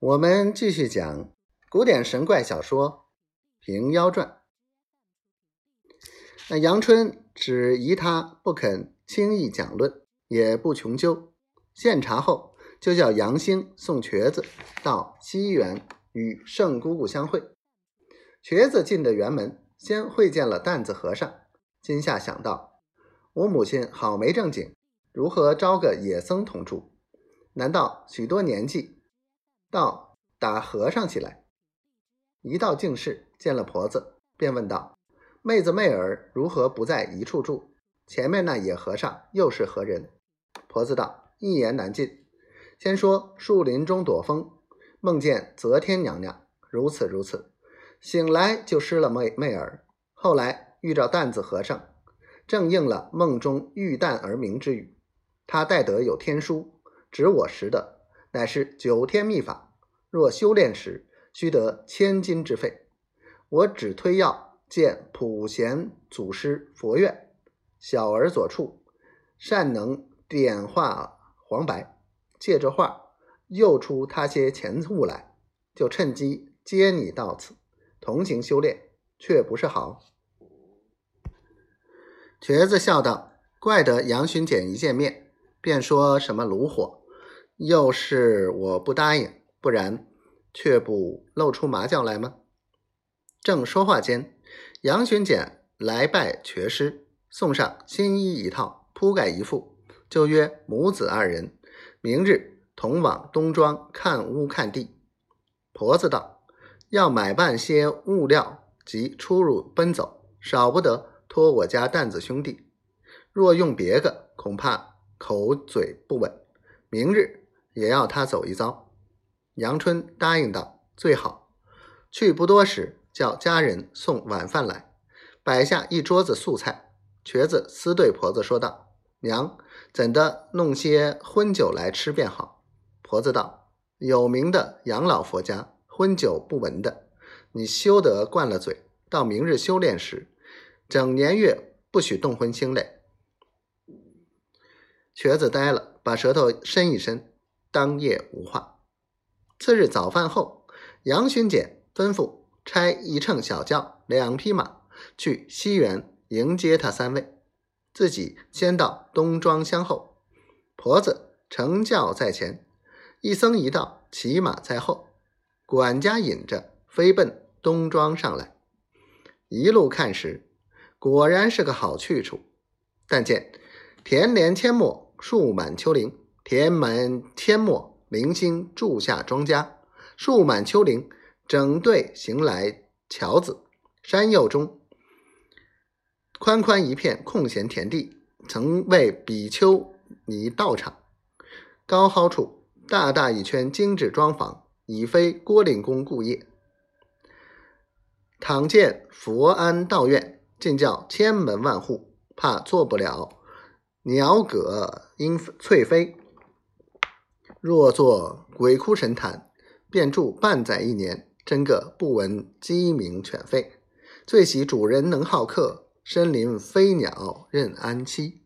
我们继续讲古典神怪小说《平妖传》。那阳春只疑他不肯轻易讲论，也不穷究。献茶后，就叫杨兴送瘸子到西园与圣姑姑相会。瘸子进的园门，先会见了担子和尚。今夏想到，我母亲好没正经，如何招个野僧同住？难道许多年纪？到打和尚起来，一到净室见了婆子，便问道：“妹子妹儿如何不在一处住？前面那野和尚又是何人？”婆子道：“一言难尽。先说树林中躲风，梦见则天娘娘，如此如此。醒来就失了妹妹儿。后来遇着担子和尚，正应了梦中遇担而鸣之语。他带得有天书，指我识的。”乃是九天秘法，若修炼时，须得千金之费。我只推要见普贤祖师佛院，小儿所处，善能点化黄白。借着画，诱出他些钱物来，就趁机接你到此，同行修炼，却不是好。瘸子笑道：“怪得杨巡检一见面，便说什么炉火。”又是我不答应，不然却不露出麻将来吗？正说话间，杨巡检来拜瘸师，送上新衣一套，铺盖一副，就约母子二人明日同往东庄看屋看地。婆子道：“要买办些物料及出入奔走，少不得托我家担子兄弟。若用别个，恐怕口嘴不稳。明日。”也要他走一遭，杨春答应道：“最好。”去不多时，叫家人送晚饭来，摆下一桌子素菜。瘸子私对婆子说道：“娘，怎的弄些荤酒来吃便好？”婆子道：“有名的养老佛家，荤酒不闻的。你休得惯了嘴，到明日修炼时，整年月不许动荤腥类。”瘸子呆了，把舌头伸一伸。当夜无话。次日早饭后，杨巡检吩咐差一乘小轿、两匹马去西园迎接他三位，自己先到东庄相候。婆子乘轿在前，一僧一道骑马在后，管家引着飞奔东庄上来。一路看时，果然是个好去处。但见田连阡陌，树满丘陵。田满阡陌，零星住下庄稼，树满丘陵，整队行来樵子。山右中，宽宽一片空闲田地，曾为比丘尼道场。高蒿处，大大一圈精致庄房，已非郭令公故业。倘见佛安道院，竟叫千门万户，怕做不了鸟葛莺翠飞。若作鬼哭神谈，便住半载一年，真个不闻鸡鸣犬吠。最喜主人能好客，深林飞鸟任安栖。